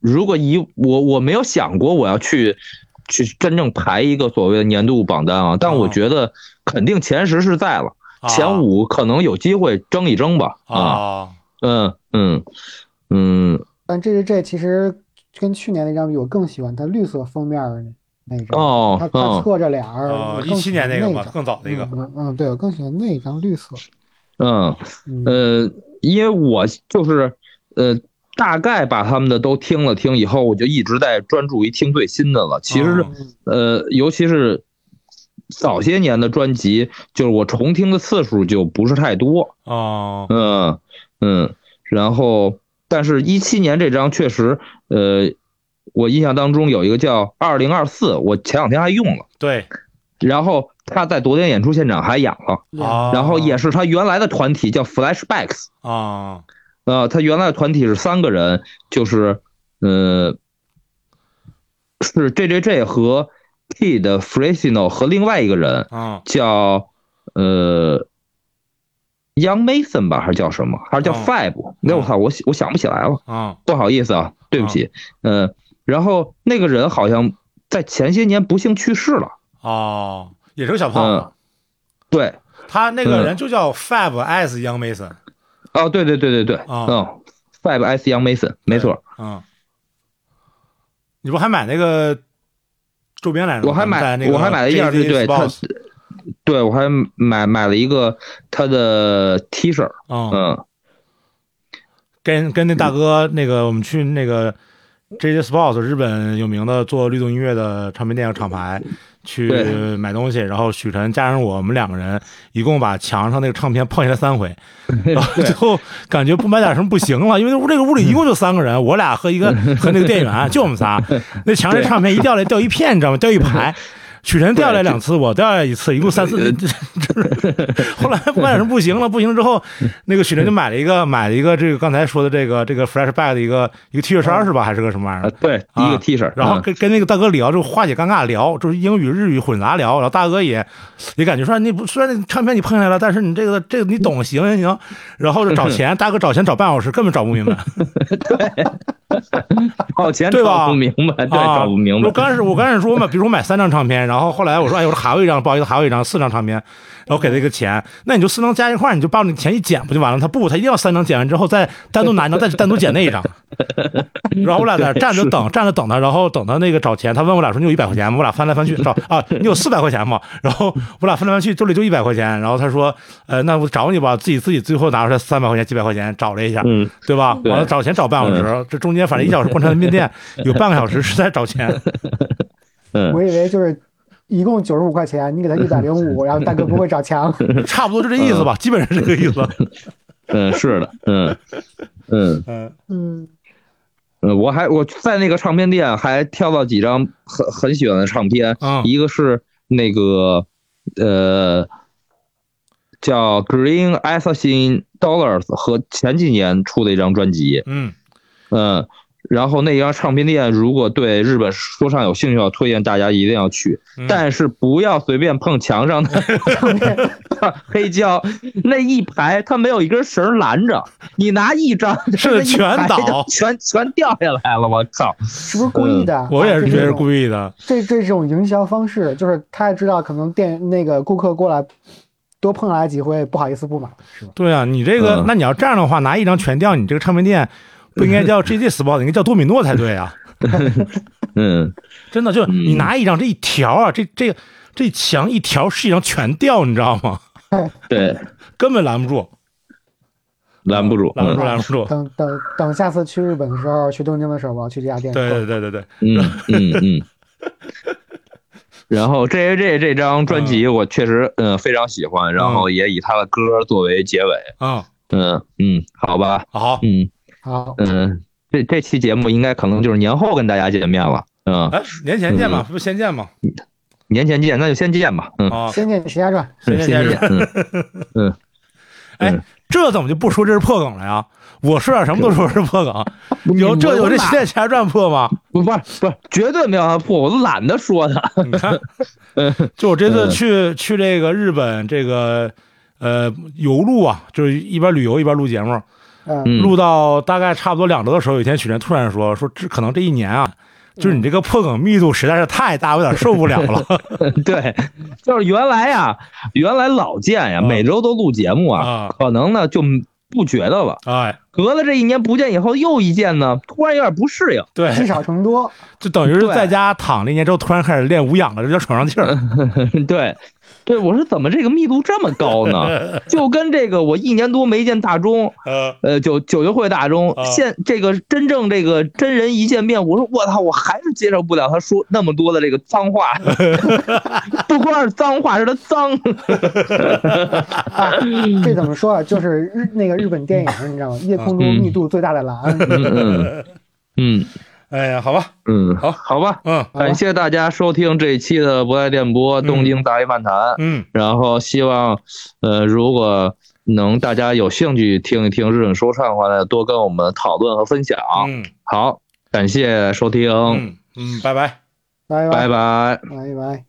如果以我我没有想过我要去去真正排一个所谓的年度榜单啊，但我觉得肯定前十是在了，前五可能有机会争一争吧，啊，嗯嗯嗯，但这这这其实。跟去年那张比，我更喜欢他绿色封面的那张。哦，他他侧着脸儿。一七年那个吗？更早那个。嗯，对，我更喜欢那张绿色。嗯，呃，因为我就是呃，大概把他们的都听了听以后，我就一直在专注于听最新的了。其实，呃，尤其是早些年的专辑，就是我重听的次数就不是太多啊。嗯嗯，然后，但是，一七年这张确实。呃，我印象当中有一个叫二零二四，我前两天还用了。对，然后他在昨天演出现场还演了。啊，然后也是他原来的团体叫 Flashbacks 啊，呃，他原来的团体是三个人，就是，呃，是 J J J 和 T 的 f r e s i n o 和另外一个人啊，叫呃。Young Mason 吧，还是叫什么？还是叫 Fab？那我操，我我想不起来了啊！不好意思啊，对不起。嗯，然后那个人好像在前些年不幸去世了哦，也是个小胖子。对他那个人就叫 Fab as Young Mason。哦，对对对对对，嗯，Fab as Young Mason，没错。嗯，你不还买那个周边来着？我还买，我还买了一张对对他。对我还买买了一个他的 T 恤，嗯，跟跟那大哥那个我们去那个 j j Sports 日本有名的做律动音乐的唱片店的厂牌去买东西，然后许晨加上我们两个人，一共把墙上那个唱片碰下来三回，(laughs) 然后最后感觉不买点什么不行了，因为那屋这个屋里一共就三个人，我俩和一个和那个店员，就我们仨，(laughs) 那墙上唱片一掉来掉一片，你知道吗？掉一排。(laughs) 许晨掉下来两次，我掉下来一次，一共三次。(laughs) 是后来不买成不行了，不行之后，那个许晨就买了一个，买了一个这个刚才说的这个这个 fresh b a g 的一个一个 T 恤衫是吧？还是个什么玩意儿？对，一个 T 恤。然后跟跟那个大哥聊，就化解尴尬聊，就是英语日语混杂聊。然后大哥也也感觉说，你不虽然唱片你碰下来了，但是你这个这个你懂行行。行。然后就找 (laughs) 钱，大哥找钱找半小时，根本找不明白。(laughs) 对，找钱找不明白，对，找不明白。我刚开始我刚开始说嘛，比如我买三张唱片。然后后来我说，哎，我说还有一张，不好意思，还有一张，四张唱片，然后给他一个钱。那你就四张加一块，你就把那钱一减，不就完了？他不，他一定要三张减完之后再单独拿一张，再单独减那一张。(laughs) 然后我俩在那站着等，站着等他，然后等他那个找钱。他问我俩说：“你有一百块钱？”吗？我俩翻来翻去找啊，你有四百块钱吗？然后我俩翻来翻去，兜里就一百块钱。然后他说：“呃，那我找你吧。”自己自己最后拿出来三百块钱、几百块钱找了一下，嗯，对吧？完了找钱找半小时，这中间反正一小时逛他的面店有半个小时是在找钱。(laughs) 我以为就是。一共九十五块钱，你给他 (laughs) 一百零五，(laughs) 然后大哥不会找枪，(laughs) 差不多就这意思吧，基本上是这个意思。嗯，是的，嗯嗯嗯嗯我还我在那个唱片店还挑到几张很很喜欢的唱片，一个是那个呃叫 Green s s a s s i n Dollars 和前几年出的一张专辑，嗯嗯。然后那家唱片店，如果对日本说唱有兴趣，的话，推荐大家一定要去，但是不要随便碰墙上的 (laughs) (laughs) 黑胶，那一排他没有一根绳拦着，你拿一张，是全倒，(laughs) 全全掉下来了，我靠，是不是故意的？我也是觉得是故意的，这这种营销方式，就是他也知道可能店那个顾客过来多碰来几回，不好意思不买，是吧？对啊，你这个，那你要这样的话，拿一张全掉，你这个唱片店。不应该叫 GZ Spots，r 应该叫多米诺才对啊。(laughs) 嗯，真的，就你拿一张这一条啊，这这这墙一条实际上全掉，你知道吗？对，(laughs) 根本拦不住，拦不住，拦住，拦不住。等等等，下次去日本的时候，去东京的时候，我要去这家店。对对对对对，嗯嗯嗯。(laughs) 然后 A J 这张专辑我确实嗯非常喜欢，然后也以他的歌作为结尾。嗯嗯嗯，好吧，好，嗯。好，嗯，这这期节目应该可能就是年后跟大家见面了，嗯，哎，年前见吧，不先见吗？年前见，那就先见吧，啊，先见《石家庄》，先见《石家传》。嗯，(laughs) 哎，这怎么就不说这是破梗了呀？我说点什么都说是破梗，有这有这《仙侠传》破吗？不不不，绝对没让破，我都懒得说它。你看，(laughs) 就我这次去去这个日本这个呃游路啊，就是一边旅游一边录节目。录到大概差不多两周的时候，有一天许晨突然说：“说这可能这一年啊，就是你这个破梗密度实在是太大，有点受不了了。(laughs) ”对，就是原来呀，原来老见呀，每周都录节目啊，可能呢就不觉得了。哎，隔了这一年不见以后又一见呢，突然有点不适应。对，积少成多，就等于是在家躺了一年之后，突然开始练无氧了，这叫喘上气儿。(laughs) 对。对，我说怎么这个密度这么高呢？(laughs) 就跟这个我一年多没见大钟，呃，九九九会大钟，现这个真正这个真人一见面，我说我操，我还是接受不了他说那么多的这个脏话，(laughs) (laughs) 不光是脏话，是他脏。这怎么说啊？就是日那个日本电影，你知道吗？夜空中密度最大的蓝。嗯。哎呀，好吧，嗯，好，好吧，嗯，感谢大家收听这一期的博爱电波东京大一漫谈，嗯，然后希望，呃，如果能大家有兴趣听一听日本说唱的话呢，多跟我们讨论和分享，嗯，好，感谢收听，嗯，嗯，拜拜，拜拜，拜拜，拜拜。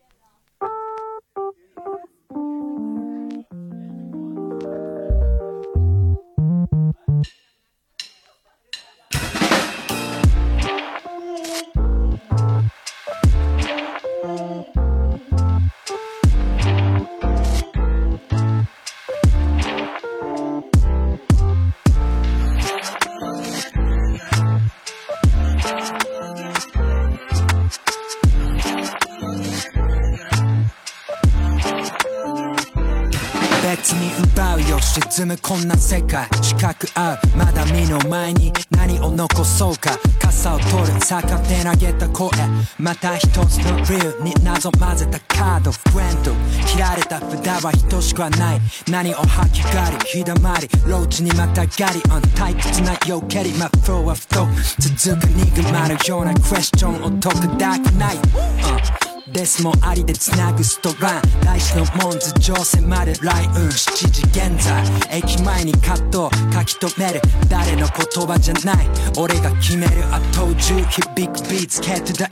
沈むこんな世界四角合うまだ身の前に何を残そうか傘を取る逆手投げた声また一つのューに謎混ぜたカードフレンド切られた札は等しくはない何を吐き狩り日だまりローチにまたがりアン退屈なよけりマッフローは太く続く憎まるようなクエスチョンを解くだけない、uh デスもありでつなぐストラン大地のモンズ乗船まで来運7時現在駅前にカット書き留める誰の言葉じゃない俺が決めるあとビ響くビーツ K to the M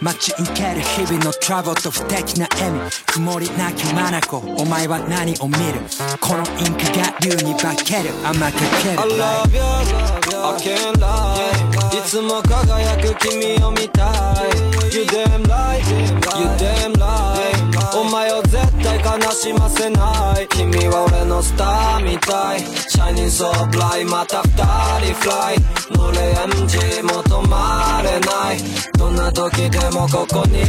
待ち受ける日々のトラブルと不敵な笑み曇りなき眼お前は何を見るこのインクが竜に化ける甘くける I love you, I can't lie いつも輝く君を見たい You damn l i g h t You damn l i g h t お前を絶対悲しませない君は俺のスターみたい Shining so bright また二人 fly 乗れ MG も止まれないどんな時でもここにいる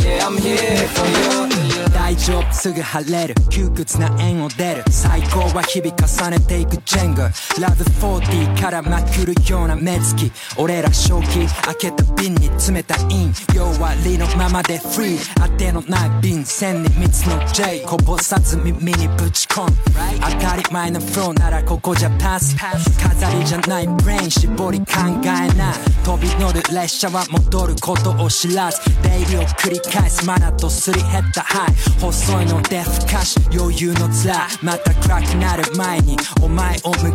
Yeah I'm here for you すぐ晴れる窮屈な縁を出る最高は日々重ねていくジェンガラブ40からまくるような目つき俺ら正気開けた瓶に詰めたイン弱りのままでフリー当てのない瓶線に蜜の J こぼさず耳にぶち込む当たり前のフローならここじゃパス飾りじゃないブレイン絞り考えない飛び乗る列車は戻ることを知らず出入りを繰り返すマナとすり減ったハイ細いのでふかし余裕の面また暗くなる前にお前を迎え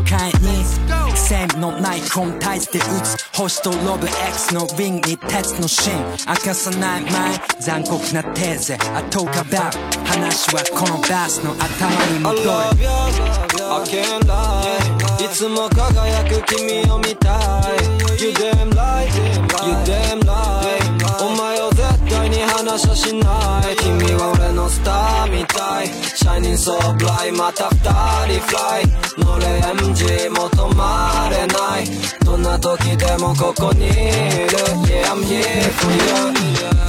に線のないタイ図で打つ星とロブ X のウィンに鉄の芯明かさない前残酷なテーゼあとかば話はこのバースの頭に戻る I can't lie いつも輝く君を見たい You damn right You damn i g h t 話はしない君は俺のスターみたい Shining so bright また二人 fly 乗れ MG も止まれないどんな時でもここにいる Yeah I'm here for you、yeah.